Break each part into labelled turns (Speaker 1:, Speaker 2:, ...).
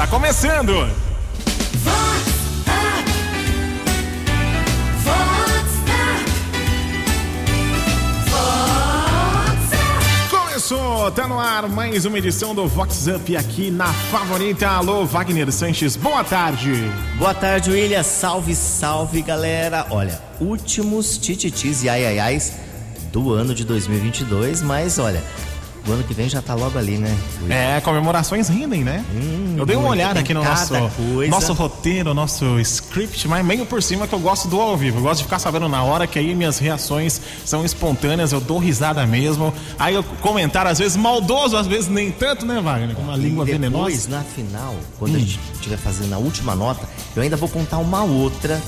Speaker 1: Tá começando! Começou, tá no ar mais uma edição do Vox Up aqui na Favorita. Alô, Wagner Sanches, boa tarde.
Speaker 2: Boa tarde, William. Salve, salve, galera. Olha, últimos tititis e ai ai ais do ano de 2022, mas olha, o ano que vem já tá logo ali, né?
Speaker 1: É, comemorações rendem, né?
Speaker 2: Hum,
Speaker 1: eu dei uma olhada aqui no nosso,
Speaker 2: coisa.
Speaker 1: nosso roteiro, nosso script, mas meio por cima que eu gosto do ao vivo. Eu gosto de ficar sabendo na hora que aí minhas reações são espontâneas, eu dou risada mesmo. Aí eu comentário, às vezes maldoso, às vezes nem tanto, né, Wagner? Com uma língua
Speaker 2: e depois,
Speaker 1: venenosa.
Speaker 2: na final, quando a gente estiver fazendo a última nota, eu ainda vou contar uma outra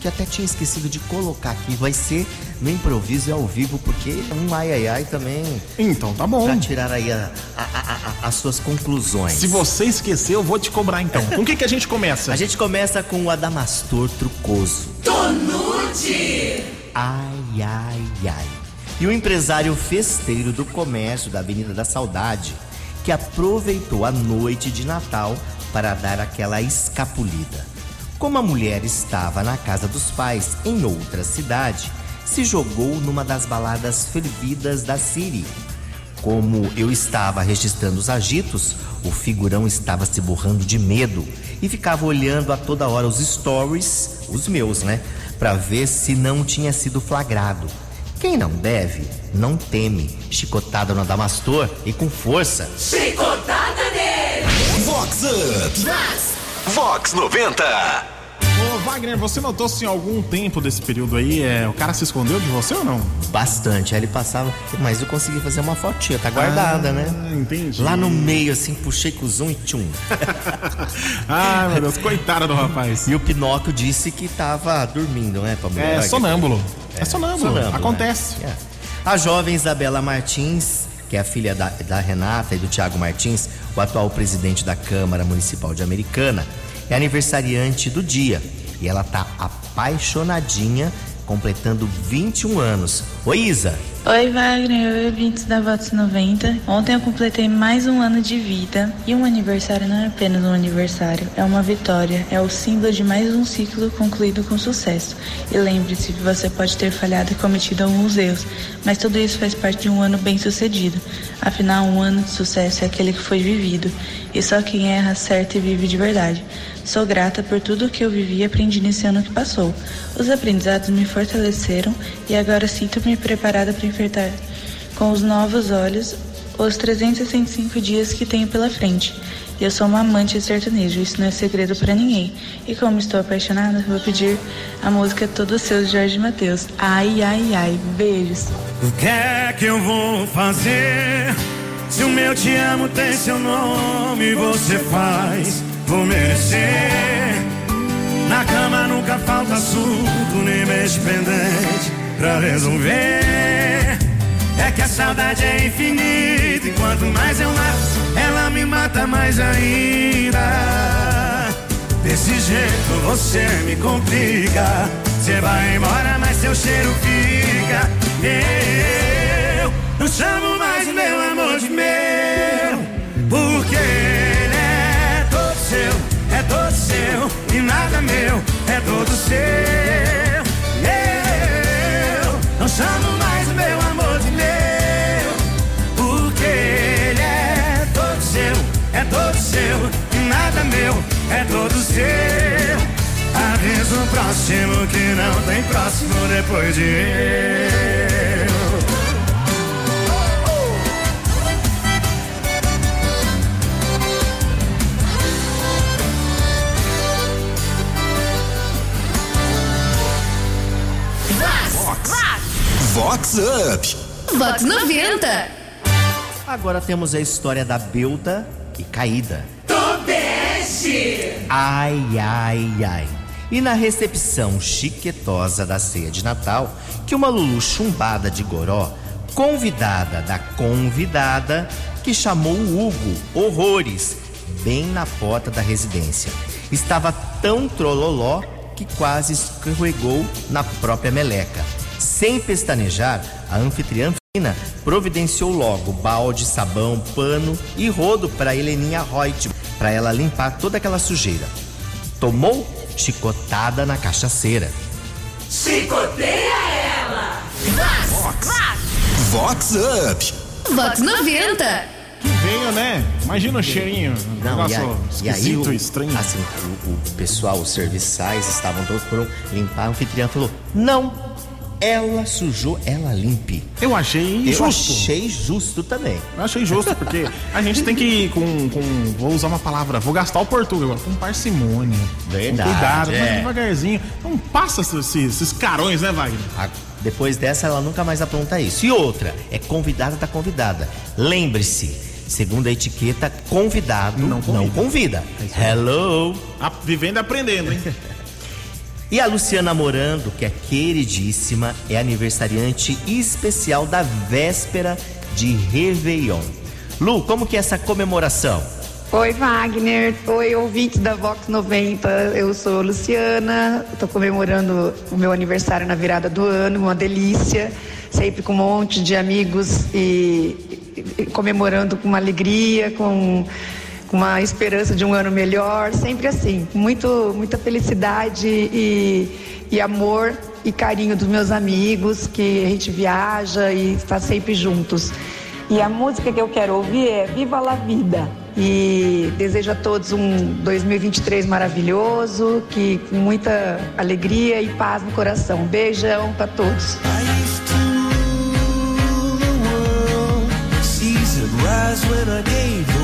Speaker 2: que até tinha esquecido de colocar aqui. Vai ser no improviso e ao vivo, porque é um ai ai ai também
Speaker 1: Então tá bom.
Speaker 2: pra tirar aí a- a- a- a- as suas conclusões.
Speaker 1: Se você esquecer, eu vou te cobrar então. Com o que, que a gente começa?
Speaker 2: A gente começa com o Adamastor Trucoso. Tonude! Ai, ai, ai. E o empresário festeiro do comércio da Avenida da Saudade, que aproveitou a noite de Natal para dar aquela escapulida. Como a mulher estava na casa dos pais em outra cidade, se jogou numa das baladas fervidas da City. Como eu estava registrando os agitos, o figurão estava se borrando de medo e ficava olhando a toda hora os stories, os meus, né? Pra ver se não tinha sido flagrado. Quem não deve, não teme. Chicotada no Adamastor e com força.
Speaker 3: Vox Up. Vox 90.
Speaker 1: Ô, Wagner, você notou se em algum tempo desse período aí é, o cara se escondeu de você ou não?
Speaker 2: Bastante. Aí ele passava, mas eu consegui fazer uma fotinha, tá guardada,
Speaker 1: Ah,
Speaker 2: né?
Speaker 1: entendi.
Speaker 2: Lá no meio, assim, puxei com o zoom e tchum.
Speaker 1: Ai, meu Deus, coitada do rapaz.
Speaker 2: E o Pinóquio disse que tava dormindo, né, mulher?
Speaker 1: É sonâmbulo. É, sonâmbulo.
Speaker 2: Sonâmbulo,
Speaker 1: Acontece.
Speaker 2: né? É. A jovem Isabela Martins, que é a filha da, da Renata e do Tiago Martins, o atual presidente da Câmara Municipal de Americana, é aniversariante do dia. E ela tá apaixonadinha, completando 21 anos. Oi, Isa.
Speaker 4: Oi, Wagner, oi, ouvintes da Vox 90. Ontem eu completei mais um ano de vida. E um aniversário não é apenas um aniversário, é uma vitória, é o símbolo de mais um ciclo concluído com sucesso. E lembre-se você pode ter falhado e cometido alguns erros, mas tudo isso faz parte de um ano bem sucedido. Afinal, um ano de sucesso é aquele que foi vivido, e só quem erra acerta e vive de verdade. Sou grata por tudo que eu vivi e aprendi nesse ano que passou. Os aprendizados me fortaleceram e agora sinto-me preparada para enfrentar com os novos olhos os 365 dias que tenho pela frente. Eu sou uma amante de sertanejo, isso não é segredo para ninguém. E como estou apaixonada, vou pedir a música Todos Seus Jorge Mateus. Ai, ai, ai. Beijos.
Speaker 5: O que é que eu vou fazer? Se o meu te amo tem seu nome, você faz por merecer. Na cama nunca falta assunto, nem mês pendente pra resolver. É que a saudade é infinita e quanto mais eu mato, ela me mata mais ainda. Desse jeito você me complica. Você vai embora, mas seu cheiro fica. Não chamo mais meu amor de meu, porque ele é todo seu, é todo seu e nada meu, é todo seu. Eu não chamo mais meu amor de meu, porque ele é todo seu, é todo seu e nada meu, é todo seu. Avisa o próximo que não tem próximo depois de eu.
Speaker 3: Vox Up.
Speaker 6: Vox 90.
Speaker 2: Agora temos a história da Belda e Caída. Ai, ai, ai. E na recepção chiquetosa da ceia de Natal, que uma Lulu chumbada de goró, convidada da convidada, que chamou o Hugo horrores, bem na porta da residência. Estava tão trololó que quase escorregou na própria meleca. Sem pestanejar, a anfitriã providenciou logo balde, sabão, pano e rodo para Heleninha Reut, para ela limpar toda aquela sujeira. Tomou chicotada na cachaceira.
Speaker 6: Chicoteia ela!
Speaker 3: Vox Up.
Speaker 6: Vox 90.
Speaker 1: Que veio, né? Imagina o cheirinho. Um
Speaker 2: Não, e,
Speaker 1: negócio
Speaker 2: aí, e aí
Speaker 1: esquisito,
Speaker 2: o,
Speaker 1: estranho.
Speaker 2: assim, o, o pessoal, os serviçais estavam todos foram limpar. O anfitrião falou: Não, ela sujou, ela limpe.
Speaker 1: Eu achei
Speaker 2: Eu
Speaker 1: justo.
Speaker 2: achei justo também.
Speaker 1: Eu achei justo, porque a gente tem que ir com, com. Vou usar uma palavra, vou gastar o português agora, com parcimônia.
Speaker 2: Verdade,
Speaker 1: Com cuidado,
Speaker 2: é.
Speaker 1: devagarzinho. Não passa esses, esses carões, né, Wagner?
Speaker 2: A- Depois dessa, ela nunca mais apronta isso. E outra, é convidada da convidada. Lembre-se, segundo a etiqueta, convidado
Speaker 1: Não
Speaker 2: não
Speaker 1: convida.
Speaker 2: convida. Hello!
Speaker 1: A- vivendo e aprendendo, hein?
Speaker 2: E a Luciana Morando, que é queridíssima, é aniversariante especial da véspera de Réveillon. Lu, como que é essa comemoração?
Speaker 7: Oi, Wagner. Oi, ouvintes da Vox 90. Eu sou Luciana. Estou comemorando o meu aniversário na virada do ano, uma delícia. Sempre com um monte de amigos e, e comemorando com uma alegria, com uma esperança de um ano melhor. Sempre assim. Muito, muita felicidade e, e amor e carinho dos meus amigos, que a gente viaja e está sempre juntos. E a música que eu quero ouvir é Viva la Vida. E desejo a todos um 2023 maravilhoso, que com muita alegria e paz no coração. Beijão para todos.
Speaker 8: I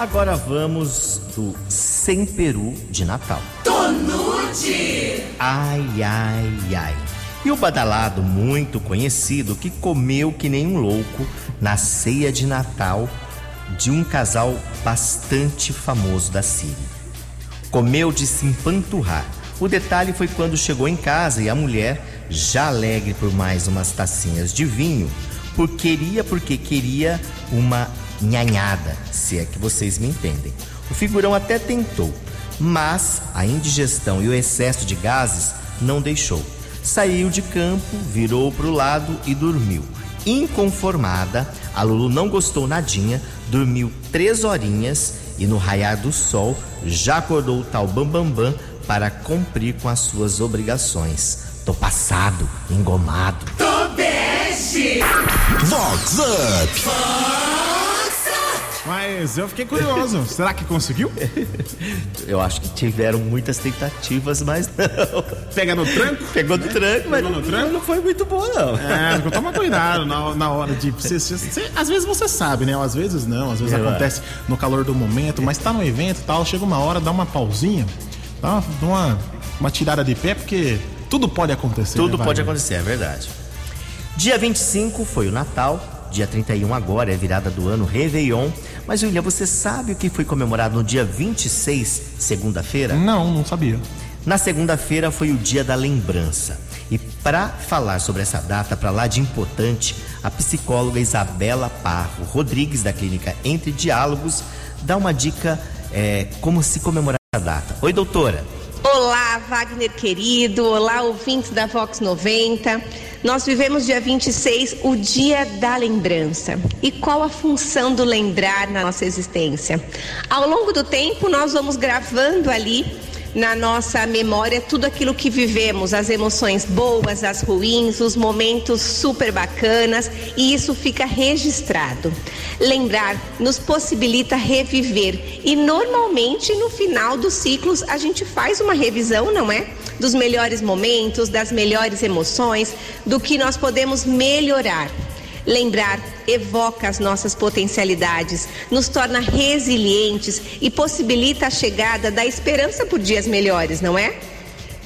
Speaker 2: Agora vamos do Sem Peru de Natal.
Speaker 6: Tonute.
Speaker 2: Ai, ai, ai. E o badalado muito conhecido que comeu que nem um louco na ceia de Natal de um casal bastante famoso da Síria. Comeu de se empanturrar. O detalhe foi quando chegou em casa e a mulher, já alegre por mais umas tacinhas de vinho, por queria porque queria uma nhanhada, se é que vocês me entendem. O figurão até tentou, mas a indigestão e o excesso de gases não deixou. Saiu de campo, virou para o lado e dormiu. Inconformada, a Lulu não gostou nadinha, dormiu três horinhas e no raiar do sol já acordou o tal Bambambam Bam, Bam para cumprir com as suas obrigações. Tô passado, engomado.
Speaker 6: Tobeste.
Speaker 3: Vox Up.
Speaker 1: Mas eu fiquei curioso. Será que conseguiu?
Speaker 2: Eu acho que tiveram muitas tentativas, mas não.
Speaker 1: Pega no tranco?
Speaker 2: Pegou do tranco, mas
Speaker 1: Pegou no tranco?
Speaker 2: não foi muito boa, não.
Speaker 1: É, toma cuidado na, na hora de. Você, você- às vezes você sabe, né? Às vezes não, às vezes
Speaker 2: É,
Speaker 1: acontece no calor do momento, mas tá no evento e tal, chega uma hora, dá uma pausinha, dá uma, uma, tirada de pé, porque tudo pode acontecer.
Speaker 2: Tudo
Speaker 1: né,
Speaker 2: pode acontecer, é verdade. Dia 25 foi o Natal, dia 31 agora é virada do ano, Réveillon. Mas, William, você sabe o que foi comemorado no dia 26, segunda-feira?
Speaker 1: Não, não sabia.
Speaker 2: Na segunda-feira foi o dia da lembrança. E para falar sobre essa data, para lá de importante, a psicóloga Isabela Parro Rodrigues, da clínica Entre Diálogos, dá uma dica é, como se comemorar. data. Oi, doutora.
Speaker 9: Olá, Wagner querido. Olá, ouvintes da Vox 90. Nós vivemos dia 26, o dia da lembrança. E qual a função do lembrar na nossa existência? Ao longo do tempo, nós vamos gravando ali na nossa memória tudo aquilo que vivemos, as emoções boas, as ruins, os momentos super bacanas, e isso fica registrado. Lembrar nos possibilita reviver e normalmente no final dos ciclos a gente faz uma revisão, não é? Dos melhores momentos, das melhores emoções, do que nós podemos melhorar. Lembrar evoca as nossas potencialidades, nos torna resilientes e possibilita a chegada da esperança por dias melhores, não é?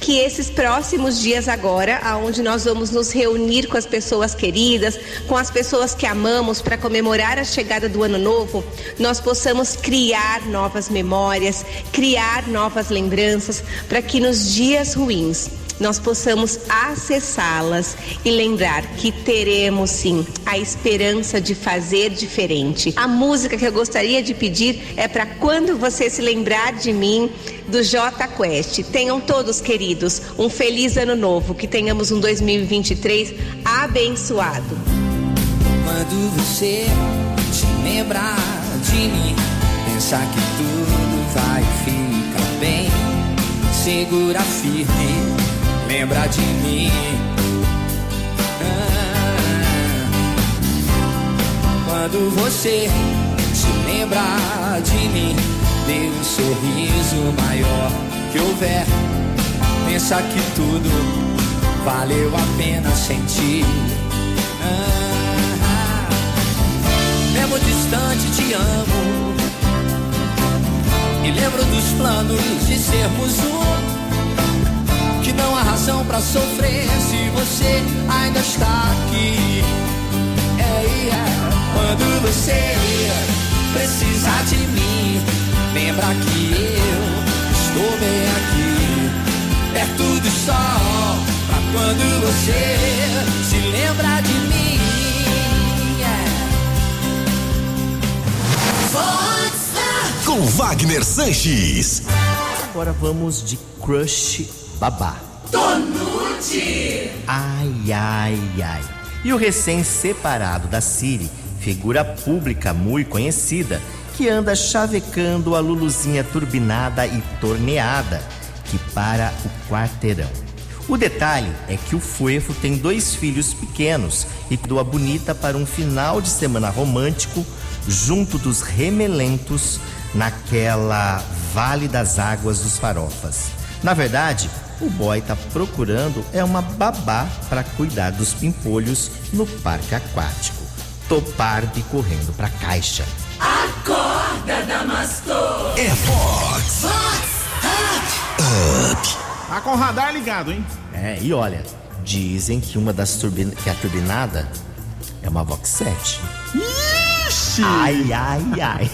Speaker 9: Que esses próximos dias agora, aonde nós vamos nos reunir com as pessoas queridas, com as pessoas que amamos para comemorar a chegada do ano novo, nós possamos criar novas memórias, criar novas lembranças, para que nos dias ruins nós possamos acessá-las e lembrar que teremos sim a esperança de fazer diferente. A música que eu gostaria de pedir é para quando você se lembrar de mim do J Quest. Tenham todos queridos um feliz ano novo, que tenhamos um 2023 abençoado.
Speaker 10: Quando você se lembrar de mim, pensar que tudo vai ficar bem, segura firme lembra de mim. Ah, quando você se lembra de mim, dê um sorriso maior que houver. Pensa que tudo valeu a pena sentir. Ah, mesmo distante, te amo. E lembro dos planos de sermos um razão para sofrer se você ainda está aqui. É, é. Quando você precisar de mim, lembra que eu estou bem aqui, perto do sol. Pra quando você se lembra de mim.
Speaker 3: É. Com Wagner Sanches.
Speaker 2: Agora vamos de Crush babá.
Speaker 6: Tonute!
Speaker 2: Ai, ai, ai. E o recém-separado da Siri, figura pública muito conhecida, que anda chavecando a Luluzinha turbinada e torneada, que para o quarteirão. O detalhe é que o Fuefo tem dois filhos pequenos e doa bonita para um final de semana romântico junto dos remelentos naquela Vale das Águas dos Farofas. Na verdade, o boy tá procurando é uma babá para cuidar dos pimpolhos no parque aquático. Toparde correndo pra caixa.
Speaker 6: Acorda, Damastor!
Speaker 3: É Fox!
Speaker 1: Fox! Up! Tá com o radar ligado, hein?
Speaker 2: É, e olha, dizem que uma das turbinadas, que a turbinada é uma Vox 7.
Speaker 1: Ixi!
Speaker 2: Ai, ai, ai.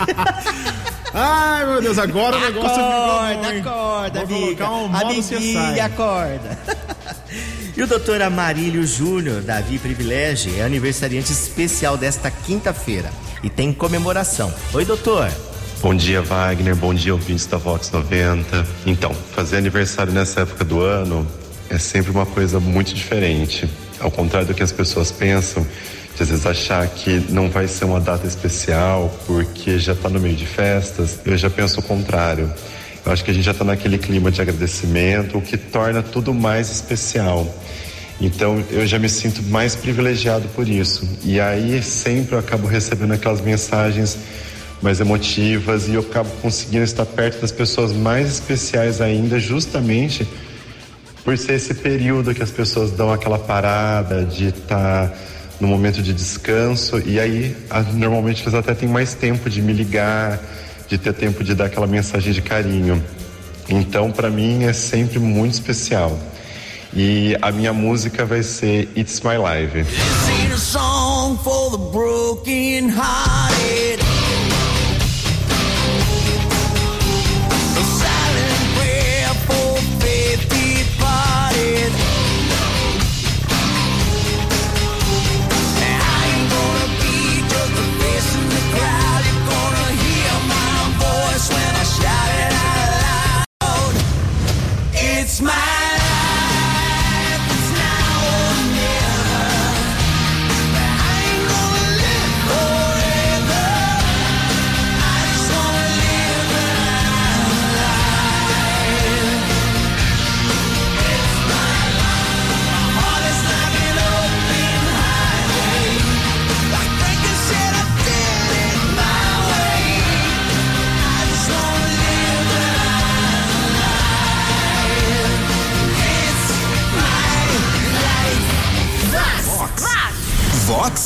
Speaker 1: Ai, meu Deus, agora acorda, o negócio
Speaker 2: ficou ruim. Acorda, Vou amiga. Um Amiguinha, acorda. e o doutor Amarílio Júnior, Davi Privilégio, é aniversariante especial desta quinta-feira e tem comemoração. Oi, doutor.
Speaker 11: Bom dia, Wagner. Bom dia, ouvintes da Vox 90. Então, fazer aniversário nessa época do ano é sempre uma coisa muito diferente. Ao contrário do que as pessoas pensam, de às vezes achar que não vai ser uma data especial porque já está no meio de festas, eu já penso o contrário. Eu acho que a gente já está naquele clima de agradecimento, o que torna tudo mais especial. Então eu já me sinto mais privilegiado por isso. E aí sempre eu acabo recebendo aquelas mensagens mais emotivas e eu acabo conseguindo estar perto das pessoas mais especiais ainda, justamente por ser esse período que as pessoas dão aquela parada de estar. Tá no momento de descanso e aí normalmente eles até têm mais tempo de me ligar, de ter tempo de dar aquela mensagem de carinho. Então, para mim é sempre muito especial. E a minha música vai ser It's My Life.
Speaker 3: Vox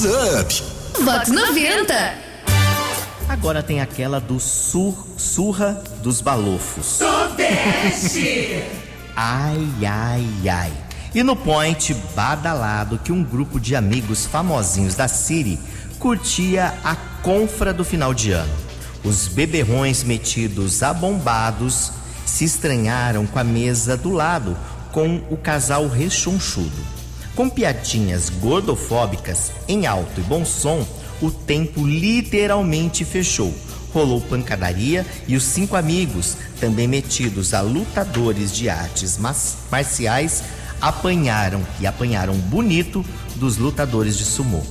Speaker 3: Up.
Speaker 12: Vox 90.
Speaker 2: Agora tem aquela do sur, surra dos balofos.
Speaker 6: Sudeste.
Speaker 2: Ai, ai, ai. E no point badalado que um grupo de amigos famosinhos da Siri curtia a confra do final de ano. Os beberrões metidos abombados se estranharam com a mesa do lado com o casal rechonchudo. Com piadinhas gordofóbicas em alto e bom som, o tempo literalmente fechou. Rolou pancadaria e os cinco amigos, também metidos a lutadores de artes marciais, apanharam e apanharam bonito dos lutadores de sumô.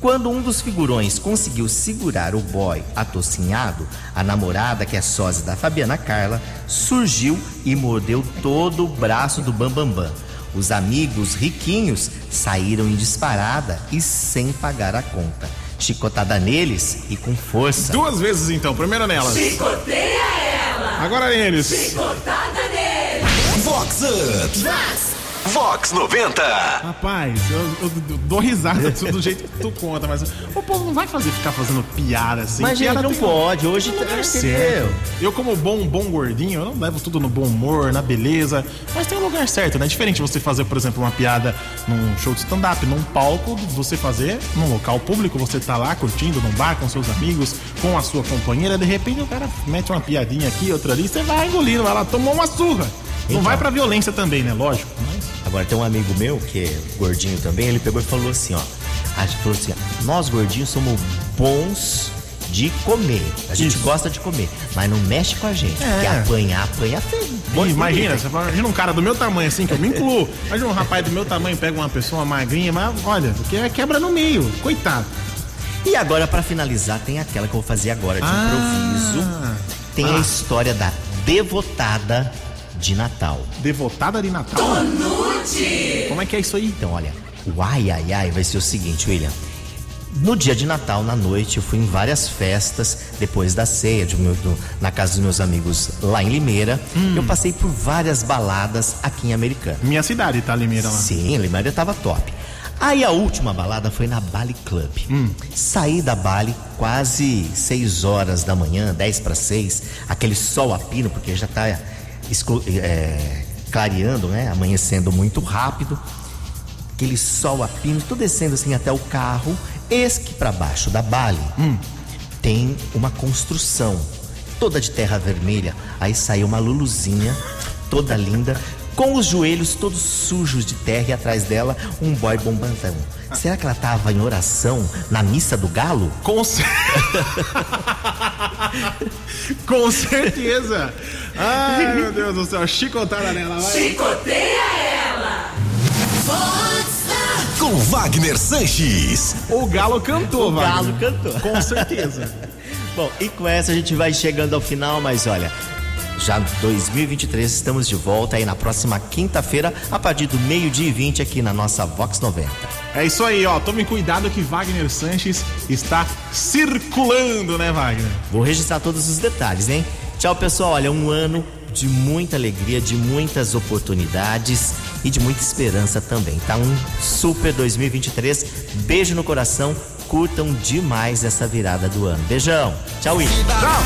Speaker 2: Quando um dos figurões conseguiu segurar o boy atocinhado, a namorada, que é sósia da Fabiana Carla, surgiu e mordeu todo o braço do Bambambam. Bam, Bam. Os amigos riquinhos saíram em disparada e sem pagar a conta. Chicotada neles e com força.
Speaker 1: Duas vezes então, primeiro nelas.
Speaker 6: Chicoteia ela.
Speaker 1: Agora neles.
Speaker 6: Chicotada neles.
Speaker 3: Vox Up.
Speaker 6: Vox.
Speaker 3: Vox 90.
Speaker 1: Rapaz, eu, eu dou risada do jeito que tu conta, mas o povo não vai fazer ficar fazendo piada assim.
Speaker 2: Mas
Speaker 1: piada
Speaker 2: gente, não
Speaker 1: tem-
Speaker 2: pode. Hoje
Speaker 1: Não
Speaker 2: tá
Speaker 1: deve
Speaker 2: entendeu?
Speaker 1: ser. Eu, como bom, bom gordinho, eu não levo tudo no bom humor, na beleza. Mas tem um lugar certo, né? É diferente você fazer, por exemplo, uma piada num show de stand-up, num palco, você fazer num local público, você tá lá curtindo num bar com seus amigos, com a sua companheira, de repente o cara mete uma piadinha aqui, outra ali, você vai engolindo, vai lá, tomou uma surra. Não
Speaker 2: Então.
Speaker 1: vai pra violência também, né? Lógico. Mas...
Speaker 2: Agora tem um amigo meu, que é gordinho também, ele pegou e falou assim, ó. A gente falou assim, nós gordinhos somos bons de comer. A gente
Speaker 1: Isso.
Speaker 2: gosta de comer, mas não mexe com a gente.
Speaker 1: É.
Speaker 2: Porque apanhar, apanha feio.
Speaker 1: Ih, imagina, você fala, imagina um cara do meu tamanho assim, que eu me incluo. Imagina um rapaz do meu tamanho pega uma pessoa magrinha, mas olha, que é quebra no meio, coitado.
Speaker 2: E agora, pra finalizar, tem aquela que eu vou fazer agora de
Speaker 1: Ah.
Speaker 2: improviso. Tem a
Speaker 1: Ah.
Speaker 2: história da devotada de Natal.
Speaker 1: Devotada de Natal?
Speaker 6: Nude.
Speaker 1: Como é que é isso aí?
Speaker 2: Então, olha, o ai ai ai vai ser o seguinte, William. No dia de Natal, na noite, eu fui em várias festas, depois da ceia, de meu- do- na casa dos meus amigos lá em Limeira.
Speaker 1: Hum.
Speaker 2: Eu passei por várias baladas aqui em Americana.
Speaker 1: Minha cidade, tá, Limeira lá?
Speaker 2: Sim, Limeira tava top. Aí a última balada foi na Bali Club.
Speaker 1: Hum.
Speaker 2: Saí da Bali quase 6 horas da manhã, 10 para 6, aquele sol a pino, porque já tá é, clareando, né? Amanhecendo muito rápido. Aquele sol a pino, tô descendo assim até o carro. Eis que para baixo da Bali tem uma construção toda de terra vermelha. Aí saiu uma luluzinha toda linda, com os joelhos todos sujos de terra e atrás dela um boy bombantão. Será que ela tava em oração na missa do galo?
Speaker 1: Com, cer- Com certeza. Ai, meu Deus do céu, chicotada nela, vai.
Speaker 6: Chicoteia ela. Up.
Speaker 3: Com Wagner Sanches.
Speaker 1: O galo cantou,
Speaker 2: O
Speaker 1: Wagner.
Speaker 2: galo cantou.
Speaker 1: Com certeza.
Speaker 2: Bom, e com essa a gente vai chegando ao final, mas olha, já 2023 estamos de volta aí na próxima quinta-feira, a partir do meio-dia e 20 aqui na nossa Vox 90.
Speaker 1: É isso aí, ó. Tome cuidado que Wagner Sanches está circulando, né, Wagner?
Speaker 2: Vou registrar todos os detalhes, hein? Tchau, pessoal. Olha, um ano de muita alegria, de muitas oportunidades e de muita esperança também. Tá um super 2023. Beijo no coração. Curtam demais essa virada do ano. Beijão. Tchau, Will.
Speaker 1: Tchau.